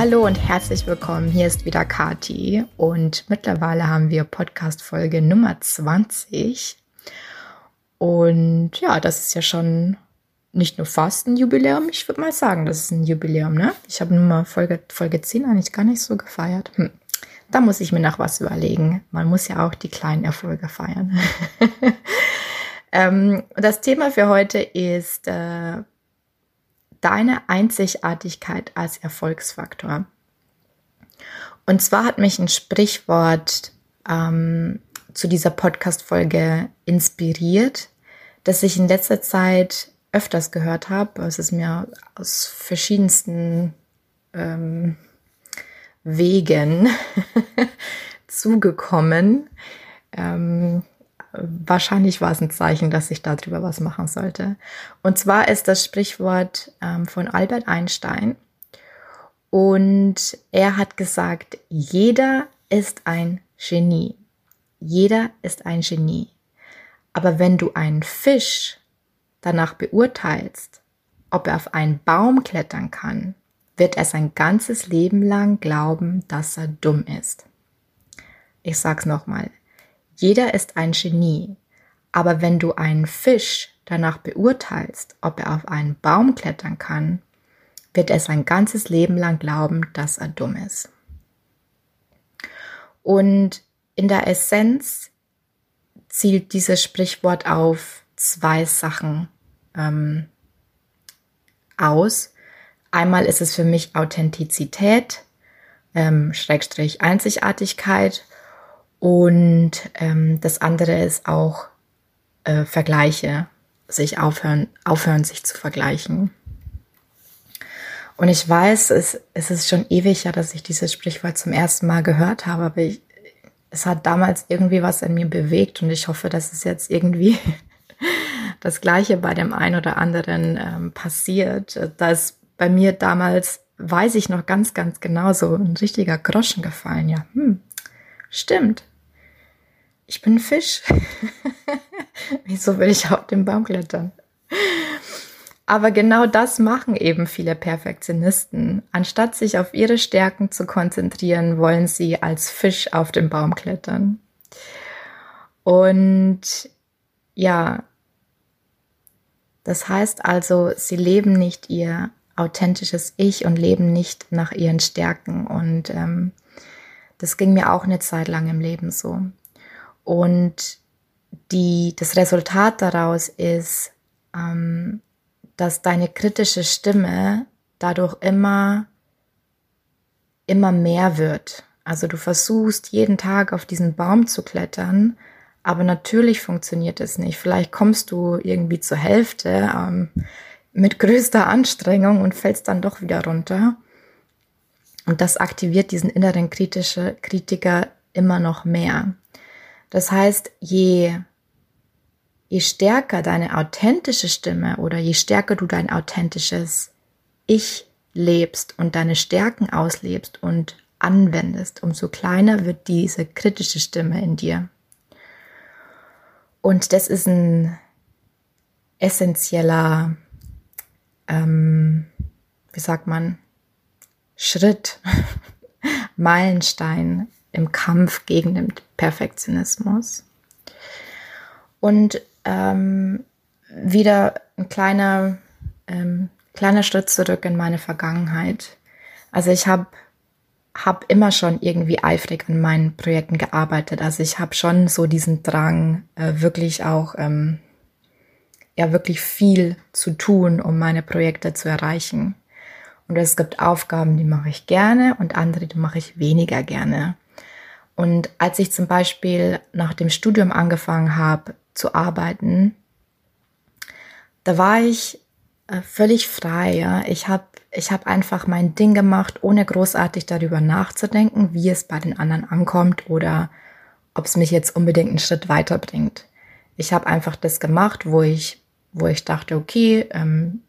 Hallo und herzlich willkommen. Hier ist wieder Kati und mittlerweile haben wir Podcast Folge Nummer 20. Und ja, das ist ja schon nicht nur fast ein Jubiläum, ich würde mal sagen, das ist ein Jubiläum, ne? Ich habe Nummer Folge, Folge 10 eigentlich gar nicht so gefeiert. Hm. Da muss ich mir noch was überlegen. Man muss ja auch die kleinen Erfolge feiern. ähm, das Thema für heute ist äh, deine Einzigartigkeit als Erfolgsfaktor. Und zwar hat mich ein Sprichwort ähm, zu dieser Podcast-Folge inspiriert, das ich in letzter Zeit öfters gehört habe. Es ist mir aus verschiedensten ähm, Wegen zugekommen. Ähm, wahrscheinlich war es ein Zeichen, dass ich darüber was machen sollte. Und zwar ist das Sprichwort ähm, von Albert Einstein. Und er hat gesagt, jeder ist ein Genie. Jeder ist ein Genie. Aber wenn du einen Fisch danach beurteilst, ob er auf einen Baum klettern kann, wird er sein ganzes Leben lang glauben, dass er dumm ist. Ich sag's nochmal. Jeder ist ein Genie, aber wenn du einen Fisch danach beurteilst, ob er auf einen Baum klettern kann, wird er sein ganzes Leben lang glauben, dass er dumm ist. Und in der Essenz zielt dieses Sprichwort auf zwei Sachen ähm, aus. Einmal ist es für mich Authentizität, ähm, Schrägstrich Einzigartigkeit und ähm, das andere ist auch äh, Vergleiche, sich aufhören, aufhören, sich zu vergleichen. Und ich weiß, es, es ist schon ewig ja, dass ich dieses Sprichwort zum ersten Mal gehört habe, aber ich, es hat damals irgendwie was in mir bewegt und ich hoffe, dass es jetzt irgendwie das Gleiche bei dem einen oder anderen ähm, passiert. Dass bei mir damals, weiß ich noch ganz, ganz genau, so ein richtiger Groschen gefallen. Ja, hm, stimmt ich bin Fisch. Wieso will ich auf den Baum klettern? Aber genau das machen eben viele Perfektionisten. Anstatt sich auf ihre Stärken zu konzentrieren, wollen sie als Fisch auf den Baum klettern. Und ja, das heißt also, sie leben nicht ihr authentisches Ich und leben nicht nach ihren Stärken. Und ähm, das ging mir auch eine Zeit lang im Leben so. Und die, das Resultat daraus ist, ähm, dass deine kritische Stimme dadurch immer, immer mehr wird. Also du versuchst jeden Tag auf diesen Baum zu klettern, aber natürlich funktioniert es nicht. Vielleicht kommst du irgendwie zur Hälfte ähm, mit größter Anstrengung und fällst dann doch wieder runter. Und das aktiviert diesen inneren kritische Kritiker immer noch mehr. Das heißt, je, je stärker deine authentische Stimme oder je stärker du dein authentisches Ich lebst und deine Stärken auslebst und anwendest, umso kleiner wird diese kritische Stimme in dir. Und das ist ein essentieller, ähm, wie sagt man, Schritt, Meilenstein im Kampf gegen den Perfektionismus. Und ähm, wieder ein kleiner, ähm, kleiner Schritt zurück in meine Vergangenheit. Also ich habe hab immer schon irgendwie eifrig an meinen Projekten gearbeitet. Also ich habe schon so diesen Drang, äh, wirklich auch ähm, ja wirklich viel zu tun, um meine Projekte zu erreichen. Und es gibt Aufgaben, die mache ich gerne und andere, die mache ich weniger gerne. Und als ich zum Beispiel nach dem Studium angefangen habe zu arbeiten, da war ich äh, völlig frei. Ich habe ich hab einfach mein Ding gemacht, ohne großartig darüber nachzudenken, wie es bei den anderen ankommt oder ob es mich jetzt unbedingt einen Schritt weiterbringt. Ich habe einfach das gemacht, wo ich, wo ich dachte, okay, ähm,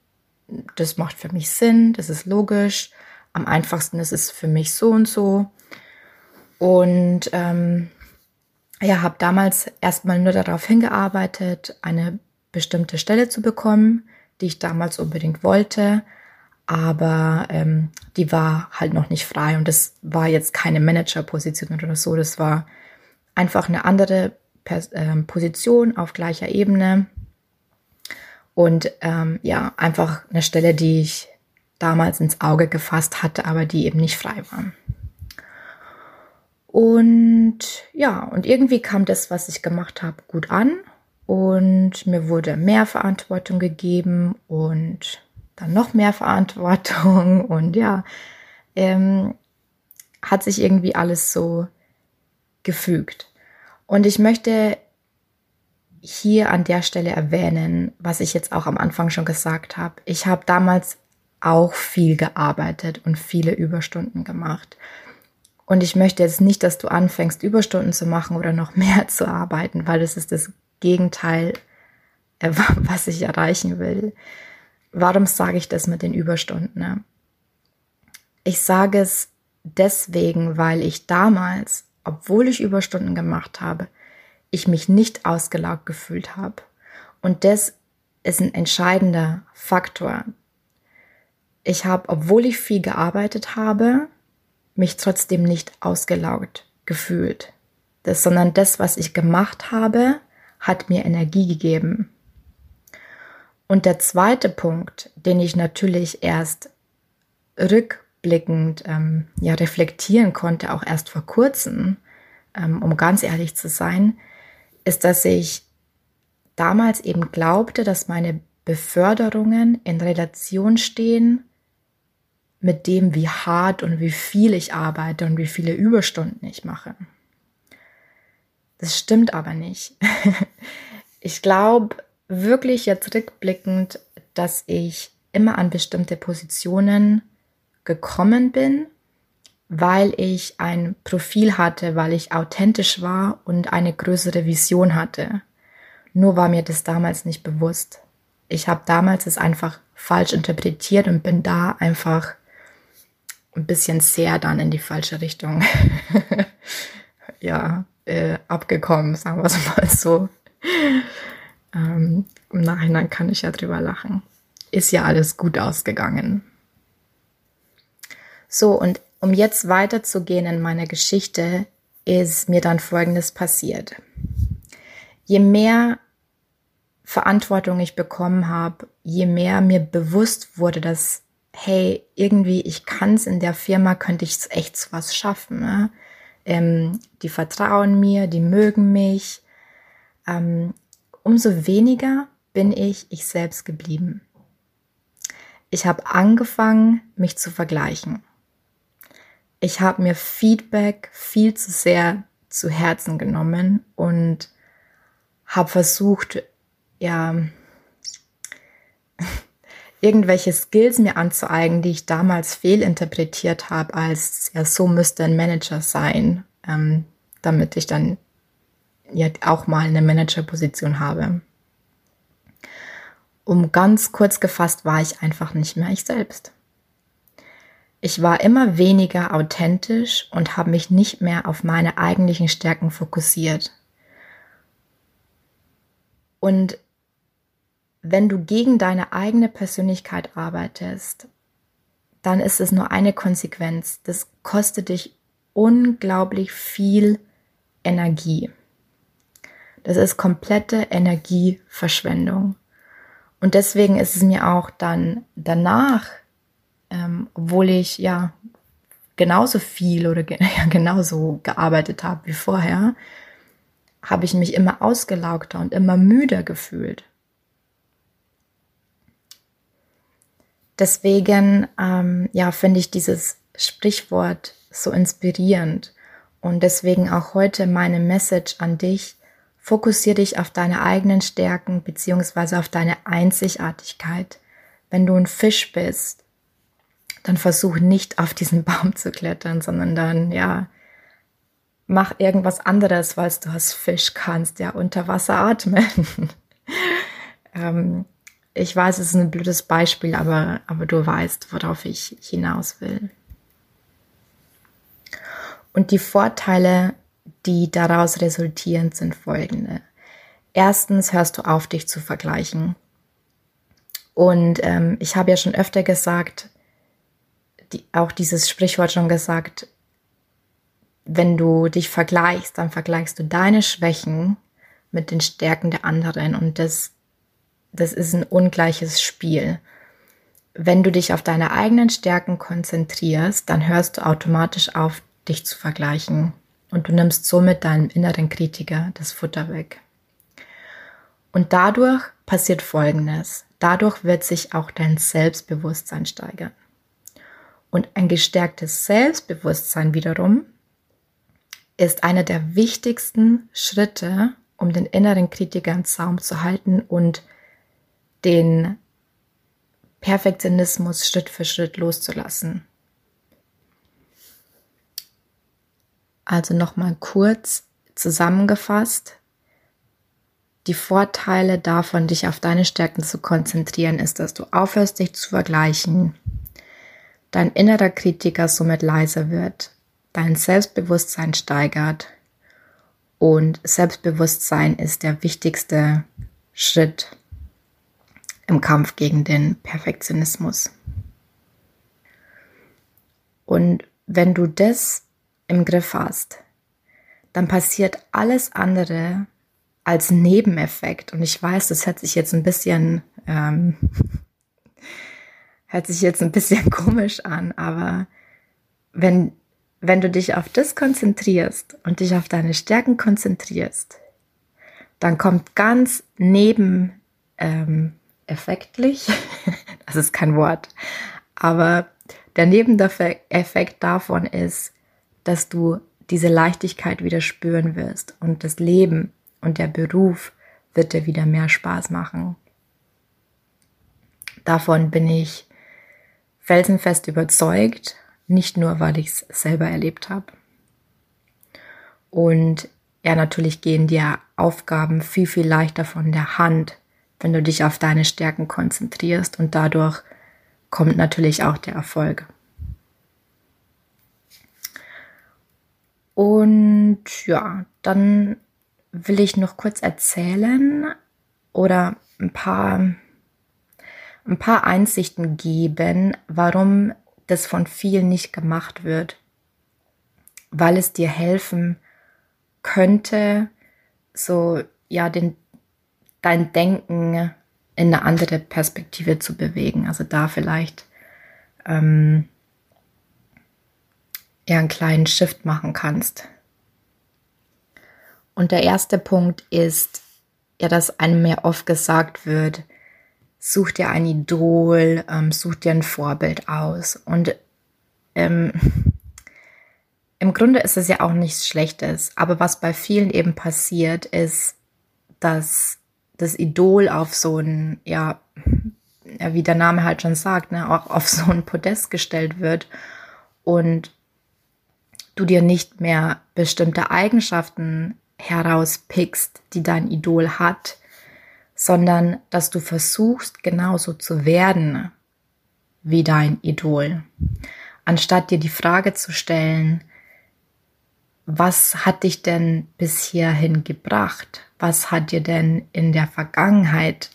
das macht für mich Sinn, das ist logisch. Am einfachsten ist es für mich so und so. Und ähm, ja, habe damals erstmal nur darauf hingearbeitet, eine bestimmte Stelle zu bekommen, die ich damals unbedingt wollte. Aber ähm, die war halt noch nicht frei und das war jetzt keine Managerposition oder so. Das war einfach eine andere Pers äh, Position auf gleicher Ebene. Und ähm, ja, einfach eine Stelle, die ich damals ins Auge gefasst hatte, aber die eben nicht frei war. Und ja, und irgendwie kam das, was ich gemacht habe, gut an. Und mir wurde mehr Verantwortung gegeben und dann noch mehr Verantwortung. Und ja, ähm, hat sich irgendwie alles so gefügt. Und ich möchte hier an der Stelle erwähnen, was ich jetzt auch am Anfang schon gesagt habe. Ich habe damals auch viel gearbeitet und viele Überstunden gemacht. Und ich möchte jetzt nicht, dass du anfängst, Überstunden zu machen oder noch mehr zu arbeiten, weil das ist das Gegenteil, äh, was ich erreichen will. Warum sage ich das mit den Überstunden? Ne? Ich sage es deswegen, weil ich damals, obwohl ich Überstunden gemacht habe, ich mich nicht ausgelaugt gefühlt habe. Und das ist ein entscheidender Faktor. Ich habe, obwohl ich viel gearbeitet habe, mich trotzdem nicht ausgelaugt gefühlt. Das, sondern das, was ich gemacht habe, hat mir Energie gegeben. Und der zweite Punkt, den ich natürlich erst rückblickend ähm, ja, reflektieren konnte, auch erst vor kurzem, ähm, um ganz ehrlich zu sein, ist, dass ich damals eben glaubte, dass meine Beförderungen in Relation stehen mit dem, wie hart und wie viel ich arbeite und wie viele Überstunden ich mache. Das stimmt aber nicht. ich glaube wirklich jetzt rückblickend, dass ich immer an bestimmte Positionen gekommen bin, weil ich ein Profil hatte, weil ich authentisch war und eine größere Vision hatte. Nur war mir das damals nicht bewusst. Ich habe damals es einfach falsch interpretiert und bin da einfach ein bisschen sehr dann in die falsche Richtung ja, äh, abgekommen, sagen wir es mal so. Ähm, Im Nachhinein kann ich ja drüber lachen. Ist ja alles gut ausgegangen. So, und um jetzt weiterzugehen in meiner Geschichte, ist mir dann Folgendes passiert. Je mehr Verantwortung ich bekommen habe, je mehr mir bewusst wurde, dass hey, irgendwie, ich kann es in der Firma, könnte ich echt was schaffen. Ne? Ähm, die vertrauen mir, die mögen mich. Ähm, umso weniger bin ich ich selbst geblieben. Ich habe angefangen, mich zu vergleichen. Ich habe mir Feedback viel zu sehr zu Herzen genommen und habe versucht, ja, irgendwelche Skills mir anzueigen, die ich damals fehlinterpretiert habe, als ja, so müsste ein Manager sein, ähm, damit ich dann ja auch mal eine Managerposition habe. Um ganz kurz gefasst war ich einfach nicht mehr ich selbst. Ich war immer weniger authentisch und habe mich nicht mehr auf meine eigentlichen Stärken fokussiert. Und wenn du gegen deine eigene Persönlichkeit arbeitest, dann ist es nur eine Konsequenz. Das kostet dich unglaublich viel Energie. Das ist komplette Energieverschwendung. Und deswegen ist es mir auch dann danach, ähm, obwohl ich ja genauso viel oder ge ja, genauso gearbeitet habe wie vorher, habe ich mich immer ausgelaugter und immer müder gefühlt. Deswegen ähm, ja, finde ich dieses Sprichwort so inspirierend. Und deswegen auch heute meine Message an dich. Fokussiere dich auf deine eigenen Stärken beziehungsweise auf deine Einzigartigkeit. Wenn du ein Fisch bist, dann versuch nicht auf diesen Baum zu klettern, sondern dann, ja, mach irgendwas anderes, weil du als Fisch kannst, ja, unter Wasser atmen. ähm, ich weiß, es ist ein blödes Beispiel, aber, aber du weißt, worauf ich hinaus will. Und die Vorteile, die daraus resultieren, sind folgende. Erstens hörst du auf, dich zu vergleichen. Und ähm, ich habe ja schon öfter gesagt, die, auch dieses Sprichwort schon gesagt, wenn du dich vergleichst, dann vergleichst du deine Schwächen mit den Stärken der anderen und das das ist ein ungleiches Spiel. Wenn du dich auf deine eigenen Stärken konzentrierst, dann hörst du automatisch auf, dich zu vergleichen und du nimmst somit deinem inneren Kritiker das Futter weg. Und dadurch passiert Folgendes. Dadurch wird sich auch dein Selbstbewusstsein steigern. Und ein gestärktes Selbstbewusstsein wiederum ist einer der wichtigsten Schritte, um den inneren Kritiker im Zaum zu halten und den Perfektionismus Schritt für Schritt loszulassen. Also nochmal kurz zusammengefasst. Die Vorteile davon, dich auf deine Stärken zu konzentrieren, ist, dass du aufhörst, dich zu vergleichen, dein innerer Kritiker somit leiser wird, dein Selbstbewusstsein steigert und Selbstbewusstsein ist der wichtigste Schritt im Kampf gegen den Perfektionismus. Und wenn du das im Griff hast, dann passiert alles andere als Nebeneffekt. Und ich weiß, das hört sich jetzt ein bisschen, ähm, hört sich jetzt ein bisschen komisch an, aber wenn, wenn du dich auf das konzentrierst und dich auf deine Stärken konzentrierst, dann kommt ganz neben ähm, effektlich. Das ist kein Wort. Aber der Nebeneffekt davon ist, dass du diese Leichtigkeit wieder spüren wirst und das Leben und der Beruf wird dir wieder mehr Spaß machen. Davon bin ich felsenfest überzeugt, nicht nur, weil ich es selber erlebt habe. Und ja, natürlich gehen dir Aufgaben viel, viel leichter von der Hand, wenn du dich auf deine Stärken konzentrierst und dadurch kommt natürlich auch der Erfolg. Und ja, dann will ich noch kurz erzählen oder ein paar, ein paar Einsichten geben, warum das von vielen nicht gemacht wird, weil es dir helfen könnte, so ja den dein Denken in eine andere Perspektive zu bewegen. Also da vielleicht ähm, ja einen kleinen Shift machen kannst. Und der erste Punkt ist, ja, dass einem ja oft gesagt wird, such dir ein Idol, ähm, such dir ein Vorbild aus. Und ähm, im Grunde ist es ja auch nichts Schlechtes. Aber was bei vielen eben passiert, ist, dass das Idol auf so ein, ja, wie der Name halt schon sagt, ne, auch auf so ein Podest gestellt wird und du dir nicht mehr bestimmte Eigenschaften herauspickst, die dein Idol hat, sondern dass du versuchst, genauso zu werden wie dein Idol. Anstatt dir die Frage zu stellen, was hat dich denn bis hierhin gebracht? Was hat dir denn in der Vergangenheit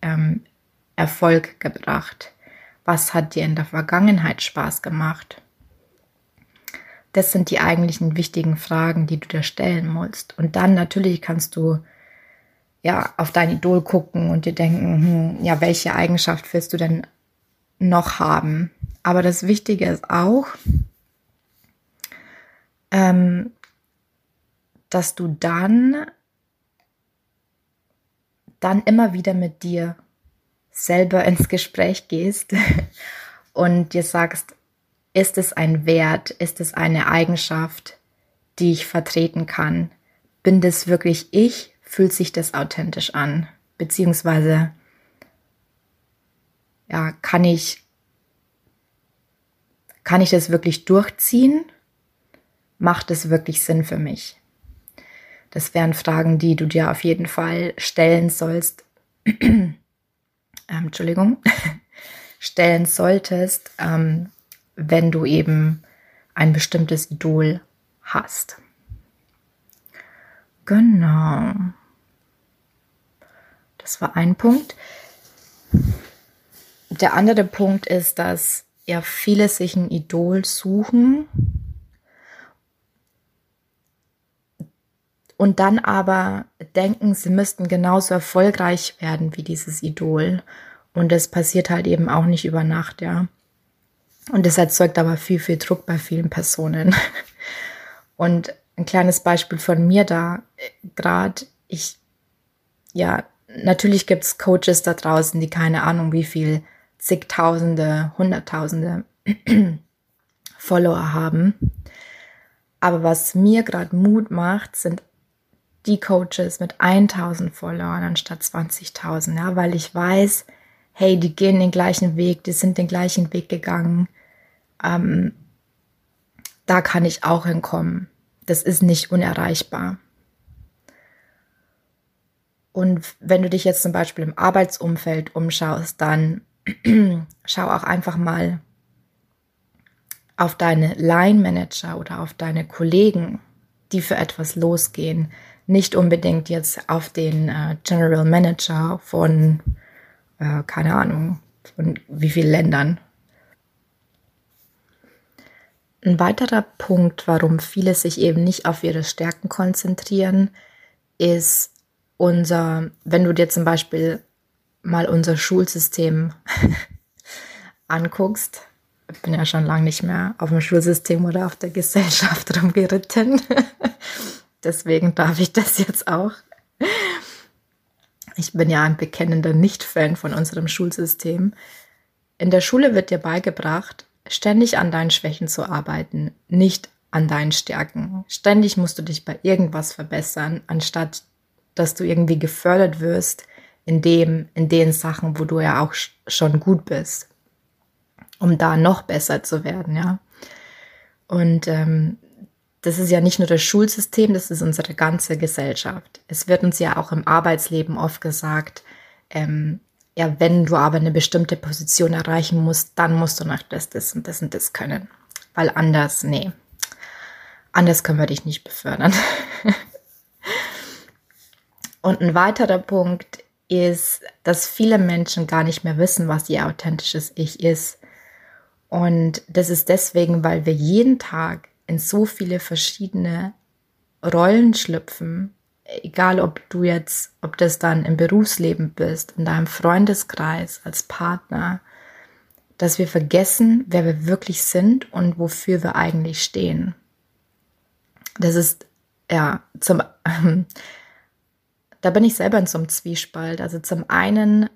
ähm, Erfolg gebracht? Was hat dir in der Vergangenheit Spaß gemacht? Das sind die eigentlichen wichtigen Fragen, die du dir stellen musst. Und dann natürlich kannst du ja auf dein Idol gucken und dir denken, hm, ja, welche Eigenschaft willst du denn noch haben? Aber das Wichtige ist auch, ähm, dass du dann, dann immer wieder mit dir selber ins Gespräch gehst und dir sagst, ist es ein Wert, ist es eine Eigenschaft, die ich vertreten kann? Bin das wirklich ich? Fühlt sich das authentisch an? Beziehungsweise, ja, kann ich, kann ich das wirklich durchziehen? Macht es wirklich Sinn für mich? Das wären Fragen, die du dir auf jeden Fall stellen sollst. ähm, Entschuldigung. stellen solltest, ähm, wenn du eben ein bestimmtes Idol hast. Genau. Das war ein Punkt. Der andere Punkt ist, dass ja viele sich ein Idol suchen und dann aber denken, sie müssten genauso erfolgreich werden wie dieses Idol. Und das passiert halt eben auch nicht über Nacht, ja. Und das erzeugt aber viel, viel Druck bei vielen Personen. Und ein kleines Beispiel von mir da gerade, ich, ja, natürlich gibt es Coaches da draußen, die keine Ahnung, wie viel zigtausende, hunderttausende Follower haben. Aber was mir gerade Mut macht, sind die Coaches mit 1000 Followern anstatt 20.000, ja, weil ich weiß, hey, die gehen den gleichen Weg, die sind den gleichen Weg gegangen. Ähm, da kann ich auch hinkommen. Das ist nicht unerreichbar. Und wenn du dich jetzt zum Beispiel im Arbeitsumfeld umschaust, dann schau auch einfach mal auf deine Line Manager oder auf deine Kollegen, die für etwas losgehen. Nicht unbedingt jetzt auf den äh, General Manager von, äh, keine Ahnung, von wie vielen Ländern. Ein weiterer Punkt, warum viele sich eben nicht auf ihre Stärken konzentrieren, ist unser, wenn du dir zum Beispiel mal unser Schulsystem anguckst, ich bin ja schon lange nicht mehr auf dem Schulsystem oder auf der Gesellschaft rumgeritten. Deswegen darf ich das jetzt auch. Ich bin ja ein bekennender Nicht-Fan von unserem Schulsystem. In der Schule wird dir beigebracht, ständig an deinen Schwächen zu arbeiten, nicht an deinen Stärken. Ständig musst du dich bei irgendwas verbessern, anstatt dass du irgendwie gefördert wirst in dem, in den Sachen, wo du ja auch schon gut bist, um da noch besser zu werden, ja. Und ähm, das ist ja nicht nur das Schulsystem, das ist unsere ganze Gesellschaft. Es wird uns ja auch im Arbeitsleben oft gesagt, ähm, ja, wenn du aber eine bestimmte Position erreichen musst, dann musst du noch das, das und das und das können. Weil anders, nee. Anders können wir dich nicht befördern. und ein weiterer Punkt ist, dass viele Menschen gar nicht mehr wissen, was ihr authentisches Ich ist. Und das ist deswegen, weil wir jeden Tag in so viele verschiedene Rollen schlüpfen, egal ob du jetzt, ob das dann im Berufsleben bist, in deinem Freundeskreis, als Partner, dass wir vergessen, wer wir wirklich sind und wofür wir eigentlich stehen. Das ist, ja, zum, da bin ich selber in so einem Zwiespalt. Also zum einen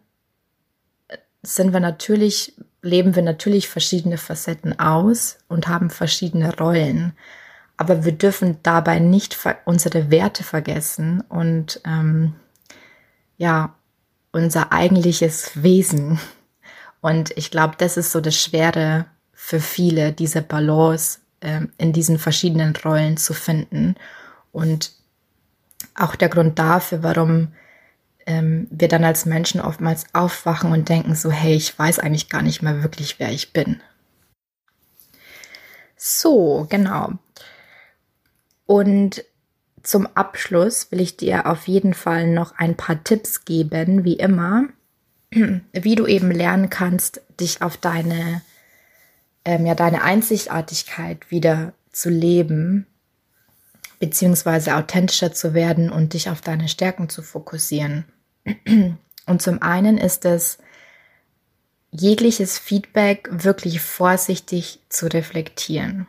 sind wir natürlich, leben wir natürlich verschiedene Facetten aus und haben verschiedene Rollen. Aber wir dürfen dabei nicht unsere Werte vergessen und ähm, ja, unser eigentliches Wesen. Und ich glaube, das ist so das Schwere für viele, diese Balance ähm, in diesen verschiedenen Rollen zu finden. Und auch der Grund dafür, warum ähm, wir dann als Menschen oftmals aufwachen und denken so, hey, ich weiß eigentlich gar nicht mehr wirklich, wer ich bin. So, genau. Und zum Abschluss will ich dir auf jeden Fall noch ein paar Tipps geben, wie immer, wie du eben lernen kannst, dich auf deine, ähm, ja, deine Einzigartigkeit wieder zu leben, beziehungsweise authentischer zu werden und dich auf deine Stärken zu fokussieren. Und zum einen ist es, jegliches Feedback wirklich vorsichtig zu reflektieren.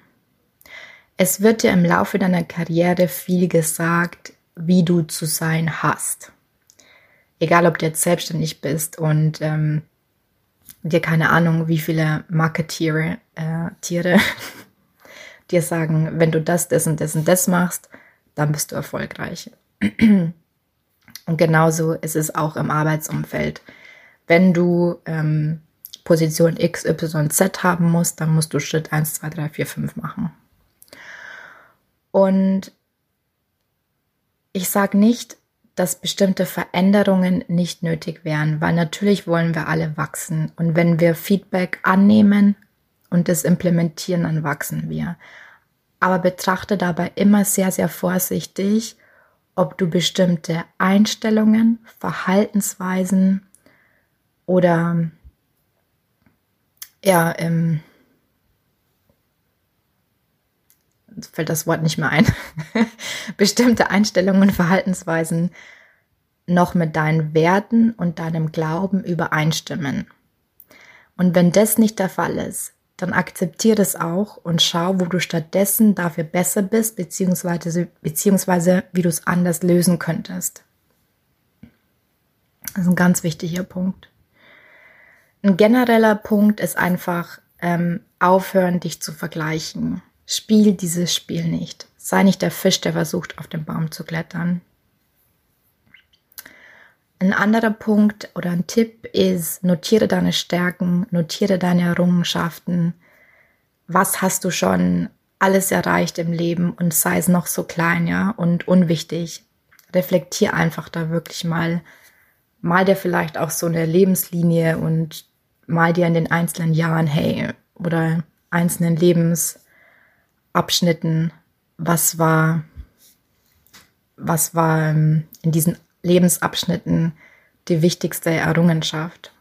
Es wird dir im Laufe deiner Karriere viel gesagt, wie du zu sein hast. Egal, ob du jetzt selbstständig bist und ähm, dir keine Ahnung, wie viele Marketiere äh, Tiere dir sagen, wenn du das, das und das und das machst, dann bist du erfolgreich. Und genauso ist es auch im Arbeitsumfeld. Wenn du ähm, Position X, Y, Z haben musst, dann musst du Schritt 1, 2, 3, 4, 5 machen. Und ich sage nicht, dass bestimmte Veränderungen nicht nötig wären, weil natürlich wollen wir alle wachsen. Und wenn wir Feedback annehmen und es implementieren, dann wachsen wir. Aber betrachte dabei immer sehr, sehr vorsichtig, ob du bestimmte Einstellungen, Verhaltensweisen oder ja, ähm, fällt das Wort nicht mehr ein, bestimmte Einstellungen, Verhaltensweisen noch mit deinen Werten und deinem Glauben übereinstimmen. Und wenn das nicht der Fall ist, dann akzeptiere es auch und schau, wo du stattdessen dafür besser bist, beziehungsweise, beziehungsweise wie du es anders lösen könntest. Das ist ein ganz wichtiger Punkt. Ein genereller Punkt ist einfach ähm, aufhören, dich zu vergleichen. Spiel dieses Spiel nicht. Sei nicht der Fisch, der versucht, auf den Baum zu klettern. Ein anderer Punkt oder ein Tipp ist, notiere deine Stärken, notiere deine Errungenschaften. Was hast du schon alles erreicht im Leben und sei es noch so klein, ja, und unwichtig. Reflektier einfach da wirklich mal. Mal dir vielleicht auch so eine Lebenslinie und mal dir in den einzelnen Jahren, hey, oder einzelnen Lebens, Abschnitten, was war, was war ähm, in diesen Lebensabschnitten die wichtigste Errungenschaft.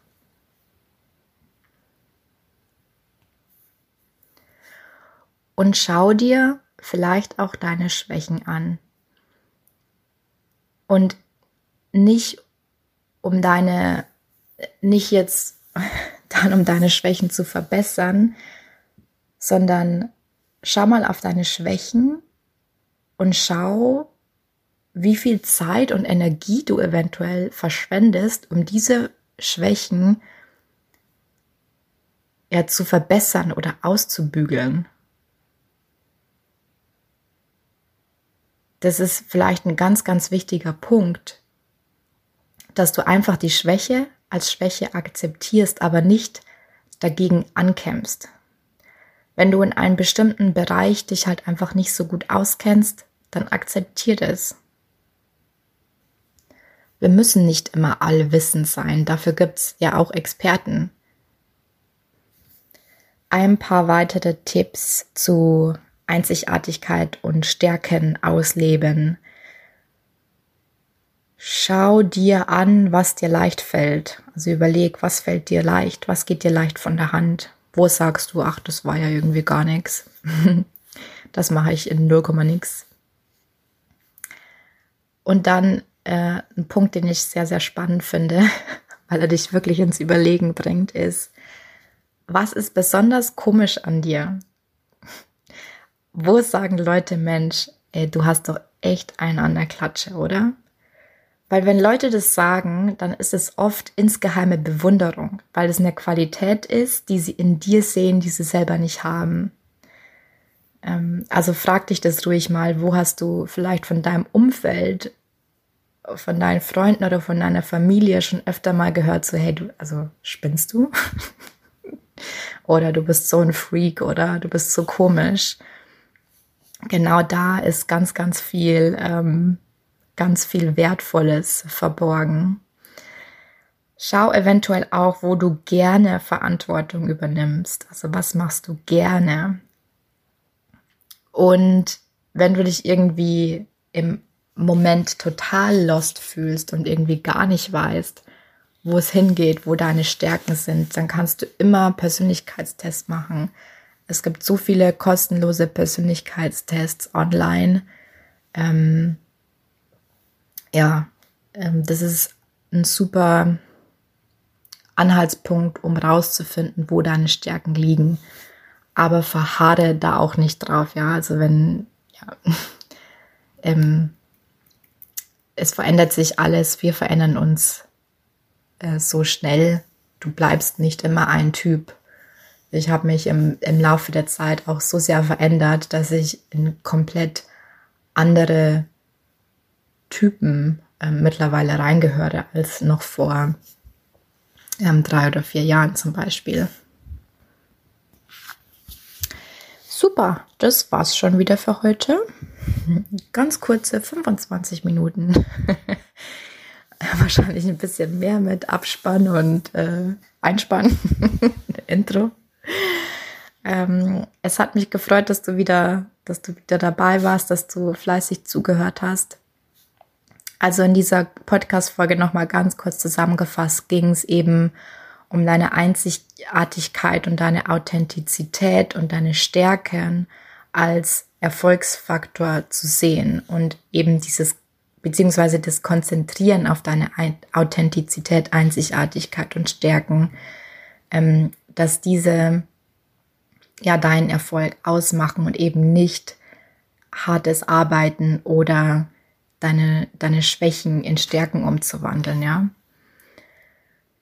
Und schau dir vielleicht auch deine Schwächen an. Und nicht um deine, nicht jetzt dann um deine Schwächen zu verbessern, sondern schau mal auf deine Schwächen und schau, wie viel Zeit und Energie du eventuell verschwendest, um diese Schwächen ja, zu verbessern oder auszubügeln. Das ist vielleicht ein ganz, ganz wichtiger Punkt, dass du einfach die Schwäche als Schwäche akzeptierst, aber nicht dagegen ankämpfst. Wenn du in einem bestimmten Bereich dich halt einfach nicht so gut auskennst, dann akzeptiert es. Wir müssen nicht immer allwissend sein, dafür gibt's ja auch Experten. Ein paar weitere Tipps zu Einzigartigkeit und Stärken ausleben. Schau dir an, was dir leicht fällt. Also überleg, was fällt dir leicht, was geht dir leicht von der Hand. Wo sagst du, ach, das war ja irgendwie gar nichts. Das mache ich in 0, nix. Und dann äh, ein Punkt, den ich sehr, sehr spannend finde, weil er dich wirklich ins Überlegen bringt, ist, was ist besonders komisch an dir? Wo sagen Leute, Mensch, ey, du hast doch echt einen an der Klatsche, oder? Weil wenn Leute das sagen, dann ist es oft insgeheime Bewunderung, weil es eine Qualität ist, die sie in dir sehen, die sie selber nicht haben. Ähm, also frag dich das ruhig mal, wo hast du vielleicht von deinem Umfeld, von deinen Freunden oder von deiner Familie schon öfter mal gehört, so hey, du, also spinnst du? oder du bist so ein Freak oder du bist so komisch. Genau da ist ganz, ganz viel ähm, ganz viel Wertvolles verborgen. Schau eventuell auch, wo du gerne Verantwortung übernimmst. Also was machst du gerne? Und wenn du dich irgendwie im Moment total lost fühlst und irgendwie gar nicht weißt, wo es hingeht, wo deine Stärken sind, dann kannst du immer Persönlichkeitstests machen. Es gibt so viele kostenlose Persönlichkeitstests online. Ähm, ja, ähm, das ist ein super Anhaltspunkt, um rauszufinden, wo deine Stärken liegen. Aber verharre da auch nicht drauf, ja. Also wenn, ja, ähm, es verändert sich alles, wir verändern uns äh, so schnell. Du bleibst nicht immer ein Typ. Ich habe mich im, im Laufe der Zeit auch so sehr verändert, dass ich in komplett andere Typen äh, mittlerweile reingehöre als noch vor ähm, drei oder vier Jahren zum Beispiel. Super, das war's schon wieder für heute. Ganz kurze 25 Minuten. Wahrscheinlich ein bisschen mehr mit Abspann und äh, Einspann. Intro. Ähm, es hat mich gefreut, dass du wieder, dass du wieder dabei warst, dass du fleißig zugehört hast. Also in dieser Podcast-Folge nochmal ganz kurz zusammengefasst ging es eben um deine Einzigartigkeit und deine Authentizität und deine Stärken als Erfolgsfaktor zu sehen und eben dieses beziehungsweise das Konzentrieren auf deine Authentizität, Einzigartigkeit und Stärken, ähm, dass diese ja deinen Erfolg ausmachen und eben nicht hartes Arbeiten oder deine, deine Schwächen in Stärken umzuwandeln, ja.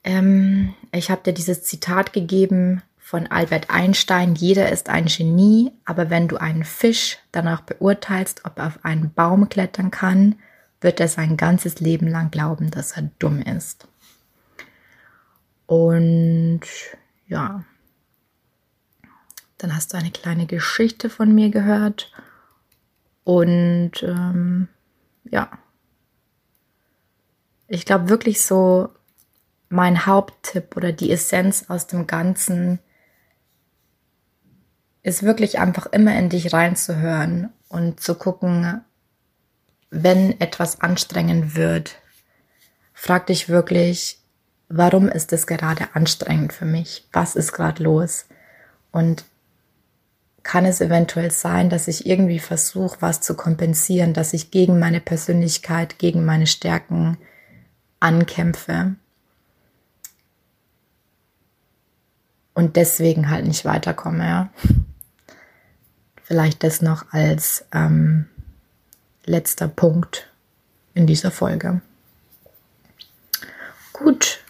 Ähm, ich habe dir dieses Zitat gegeben von Albert Einstein, jeder ist ein Genie, aber wenn du einen Fisch danach beurteilst, ob er auf einen Baum klettern kann, wird er sein ganzes Leben lang glauben, dass er dumm ist. Und ja, dann hast du eine kleine Geschichte von mir gehört. Und ähm, ja, ich glaube wirklich so, mein Haupttipp oder die Essenz aus dem Ganzen ist wirklich einfach immer in dich reinzuhören und zu gucken, wenn etwas anstrengend wird, frag dich wirklich, warum ist es gerade anstrengend für mich? Was ist gerade los? Und kann es eventuell sein, dass ich irgendwie versuche, was zu kompensieren, dass ich gegen meine Persönlichkeit, gegen meine Stärken ankämpfe und deswegen halt nicht weiterkomme. Ja? Vielleicht das noch als ähm, letzter Punkt in dieser Folge. Gut,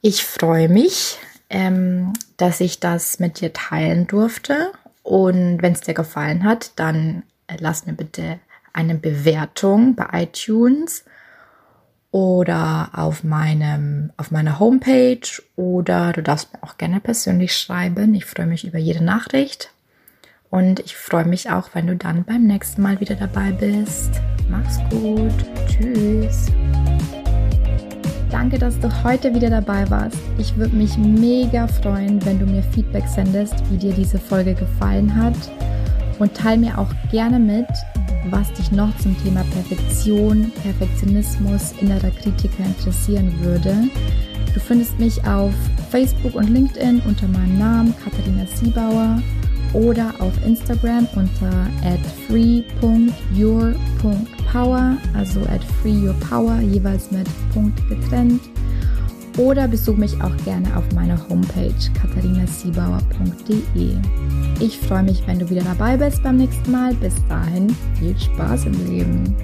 ich freue mich, ähm, dass ich das mit dir teilen durfte und wenn es dir gefallen hat, dann äh, lass mir bitte eine Bewertung bei iTunes oder auf meinem auf meiner Homepage oder du darfst mir auch gerne persönlich schreiben. Ich freue mich über jede Nachricht und ich freue mich auch, wenn du dann beim nächsten Mal wieder dabei bist. Mach's gut. Tschüss. Danke, dass du heute wieder dabei warst. Ich würde mich mega freuen, wenn du mir Feedback sendest, wie dir diese Folge gefallen hat. Und teile mir auch gerne mit, was dich noch zum Thema Perfektion, Perfektionismus, innerer Kritiker interessieren würde. Du findest mich auf Facebook und LinkedIn unter meinem Namen Katharina Siebauer oder auf Instagram unter at free.your.power, also at freeyourpower, jeweils mit Punkt getrennt. Oder besuch mich auch gerne auf meiner Homepage katharinasiebauer.de. Ich freue mich, wenn du wieder dabei bist beim nächsten Mal. Bis dahin, viel Spaß im Leben.